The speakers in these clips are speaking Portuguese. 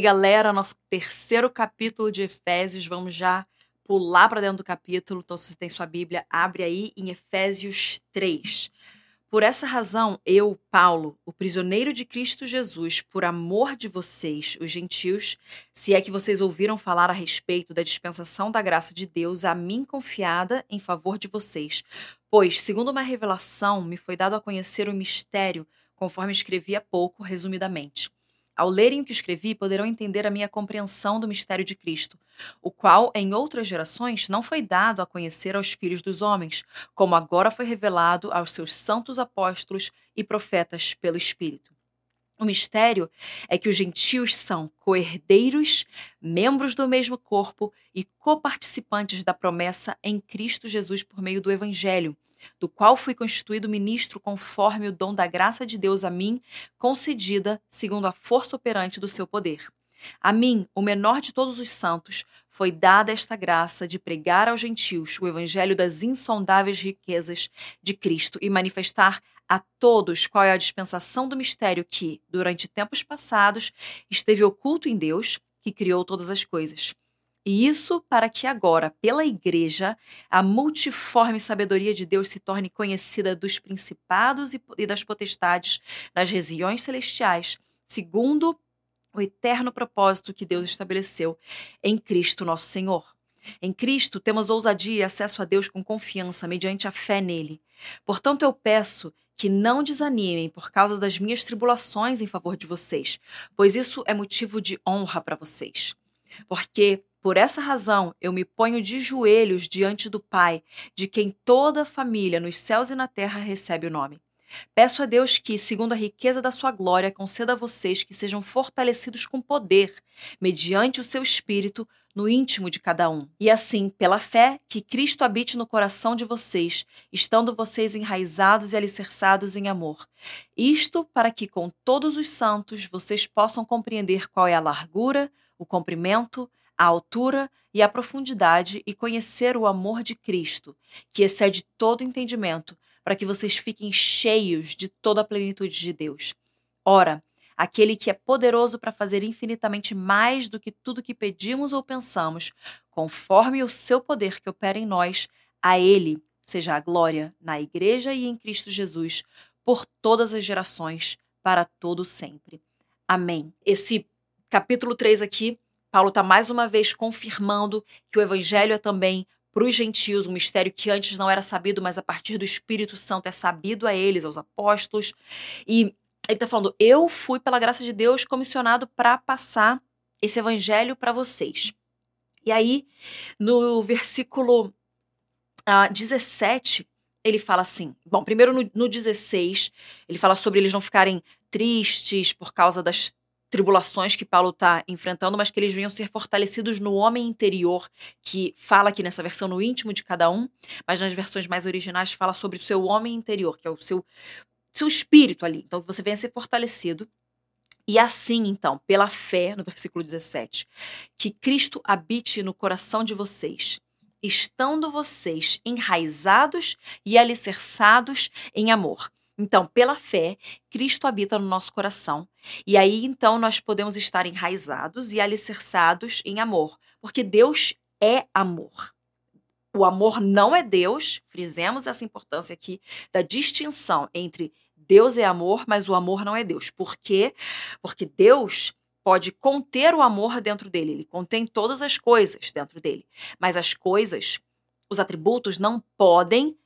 aí, galera, nosso terceiro capítulo de Efésios. Vamos já pular para dentro do capítulo. Então, se você tem sua Bíblia, abre aí em Efésios 3. Por essa razão, eu, Paulo, o prisioneiro de Cristo Jesus, por amor de vocês, os gentios, se é que vocês ouviram falar a respeito da dispensação da graça de Deus a mim confiada em favor de vocês, pois, segundo uma revelação, me foi dado a conhecer o mistério, conforme escrevi há pouco, resumidamente ao lerem o que escrevi, poderão entender a minha compreensão do mistério de Cristo, o qual, em outras gerações, não foi dado a conhecer aos filhos dos homens, como agora foi revelado aos seus santos apóstolos e profetas pelo Espírito. O mistério é que os gentios são coerdeiros, membros do mesmo corpo e coparticipantes da promessa em Cristo Jesus por meio do Evangelho do qual fui constituído ministro conforme o dom da graça de Deus a mim, concedida segundo a força operante do seu poder. A mim, o menor de todos os santos, foi dada esta graça de pregar aos gentios o evangelho das insondáveis riquezas de Cristo e manifestar a todos qual é a dispensação do mistério que, durante tempos passados, esteve oculto em Deus, que criou todas as coisas e isso para que agora, pela Igreja, a multiforme sabedoria de Deus se torne conhecida dos principados e das potestades nas regiões celestiais, segundo o eterno propósito que Deus estabeleceu em Cristo nosso Senhor. Em Cristo temos ousadia e acesso a Deus com confiança, mediante a fé nele. Portanto, eu peço que não desanimem por causa das minhas tribulações em favor de vocês, pois isso é motivo de honra para vocês. Porque por essa razão, eu me ponho de joelhos diante do Pai, de quem toda a família nos céus e na terra recebe o nome. Peço a Deus que, segundo a riqueza da sua glória, conceda a vocês que sejam fortalecidos com poder, mediante o seu espírito, no íntimo de cada um. E assim, pela fé, que Cristo habite no coração de vocês, estando vocês enraizados e alicerçados em amor. Isto para que, com todos os santos, vocês possam compreender qual é a largura, o comprimento, a altura e a profundidade e conhecer o amor de Cristo, que excede todo entendimento, para que vocês fiquem cheios de toda a plenitude de Deus. Ora, aquele que é poderoso para fazer infinitamente mais do que tudo que pedimos ou pensamos, conforme o seu poder que opera em nós, a ele seja a glória na igreja e em Cristo Jesus, por todas as gerações, para todo sempre. Amém. Esse capítulo 3 aqui Paulo está mais uma vez confirmando que o evangelho é também para os gentios, um mistério que antes não era sabido, mas a partir do Espírito Santo é sabido a eles, aos apóstolos. E ele está falando: eu fui, pela graça de Deus, comissionado para passar esse evangelho para vocês. E aí, no versículo uh, ah, 17, ele fala assim: bom, primeiro no, no 16, ele fala sobre eles não ficarem tristes por causa das tribulações que Paulo está enfrentando, mas que eles venham ser fortalecidos no homem interior, que fala aqui nessa versão no íntimo de cada um, mas nas versões mais originais fala sobre o seu homem interior, que é o seu, seu espírito ali. Então, que você venha ser fortalecido. E assim, então, pela fé, no versículo 17, que Cristo habite no coração de vocês, estando vocês enraizados e alicerçados em amor então, pela fé, Cristo habita no nosso coração. E aí, então, nós podemos estar enraizados e alicerçados em amor, porque Deus é amor. O amor não é Deus, frisemos essa importância aqui da distinção entre Deus é amor, mas o amor não é Deus. Por quê? Porque Deus pode conter o amor dentro dele, ele contém todas as coisas dentro dele, mas as coisas, os atributos não podem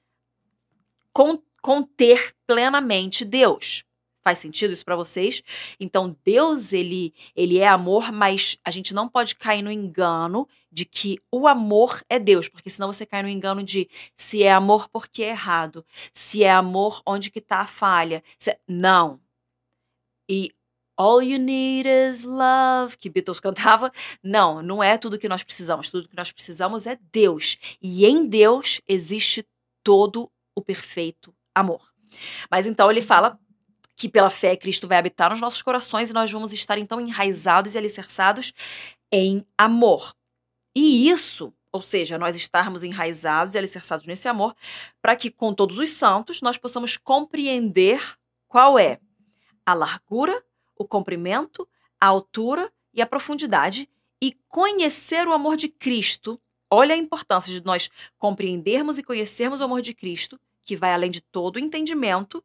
conter conter plenamente Deus. Faz sentido isso para vocês? Então Deus ele ele é amor, mas a gente não pode cair no engano de que o amor é Deus, porque senão você cai no engano de se é amor porque é errado, se é amor onde que tá a falha. Se... Não. E All you need is love, que Beatles cantava. Não, não é tudo que nós precisamos. Tudo que nós precisamos é Deus. E em Deus existe todo o perfeito amor. Mas então ele fala que pela fé Cristo vai habitar nos nossos corações e nós vamos estar então enraizados e alicerçados em amor. E isso, ou seja, nós estarmos enraizados e alicerçados nesse amor, para que com todos os santos nós possamos compreender qual é a largura, o comprimento, a altura e a profundidade e conhecer o amor de Cristo. Olha a importância de nós compreendermos e conhecermos o amor de Cristo, que vai além de todo o entendimento,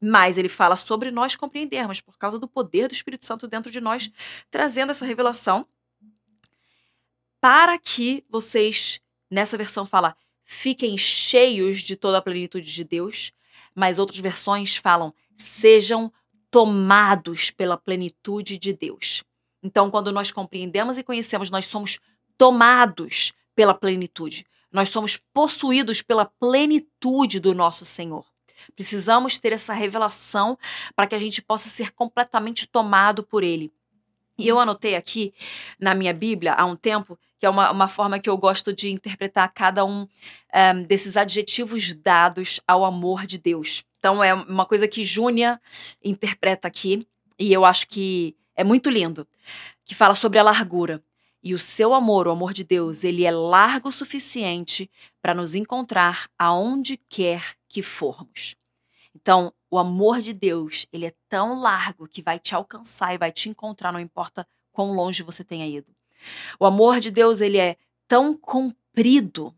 mas ele fala sobre nós compreendermos, por causa do poder do Espírito Santo dentro de nós, trazendo essa revelação, para que vocês, nessa versão fala, fiquem cheios de toda a plenitude de Deus, mas outras versões falam, sejam tomados pela plenitude de Deus. Então, quando nós compreendemos e conhecemos, nós somos tomados pela plenitude. Nós somos possuídos pela plenitude do nosso Senhor. Precisamos ter essa revelação para que a gente possa ser completamente tomado por Ele. E eu anotei aqui na minha Bíblia há um tempo, que é uma, uma forma que eu gosto de interpretar cada um, um eh, desses adjetivos dados ao amor de Deus. Então é uma coisa que Júnia interpreta aqui, e eu acho que é muito lindo, que fala sobre a largura. E o seu amor, o amor de Deus, ele é largo o suficiente para nos encontrar aonde quer que formos. Então, o amor de Deus, ele é tão largo que vai te alcançar e vai te encontrar, não importa quão longe você tenha ido. O amor de Deus, ele é tão comprido,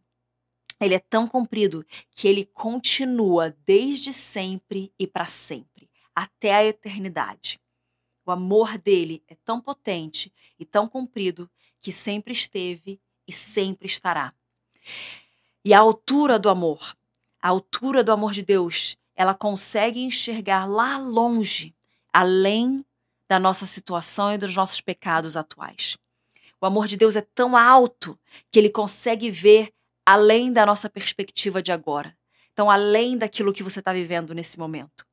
ele é tão comprido que ele continua desde sempre e para sempre, até a eternidade. O amor dele é tão potente e tão comprido que sempre esteve e sempre estará. E a altura do amor, a altura do amor de Deus, ela consegue enxergar lá longe, além da nossa situação e dos nossos pecados atuais. O amor de Deus é tão alto que ele consegue ver além da nossa perspectiva de agora. Então, além daquilo que você está vivendo nesse momento.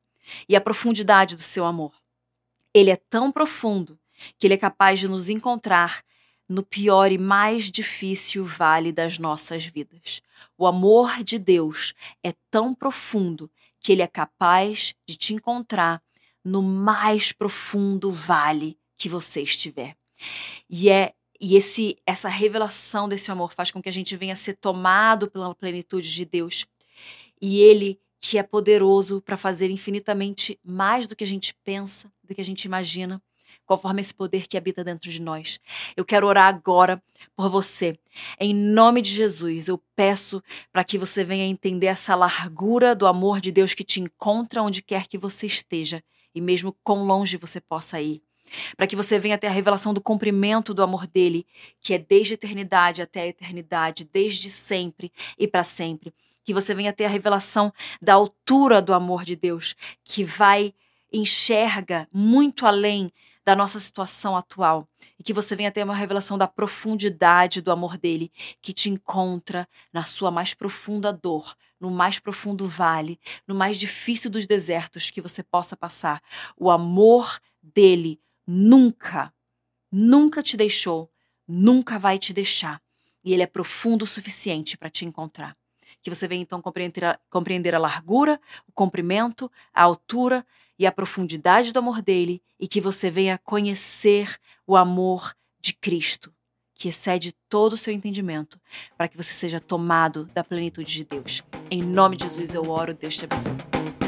E a profundidade do seu amor. Ele é tão profundo que ele é capaz de nos encontrar no pior e mais difícil vale das nossas vidas. O amor de Deus é tão profundo que ele é capaz de te encontrar no mais profundo vale que você estiver. E é e esse essa revelação desse amor faz com que a gente venha a ser tomado pela plenitude de Deus. E ele que é poderoso para fazer infinitamente mais do que a gente pensa, do que a gente imagina, conforme esse poder que habita dentro de nós. Eu quero orar agora por você. Em nome de Jesus, eu peço para que você venha entender essa largura do amor de Deus que te encontra onde quer que você esteja e mesmo quão longe você possa ir. Para que você venha ter a revelação do cumprimento do amor dele, que é desde a eternidade até a eternidade, desde sempre e para sempre. Que você venha ter a revelação da altura do amor de Deus, que vai enxerga muito além da nossa situação atual e que você venha ter uma revelação da profundidade do amor dele, que te encontra na sua mais profunda dor, no mais profundo vale, no mais difícil dos desertos que você possa passar. O amor dele nunca, nunca te deixou, nunca vai te deixar. E ele é profundo o suficiente para te encontrar. Que você venha então compreender a, compreender a largura, o comprimento, a altura e a profundidade do amor dele e que você venha conhecer o amor de Cristo, que excede todo o seu entendimento, para que você seja tomado da plenitude de Deus. Em nome de Jesus eu oro, Deus te abençoe.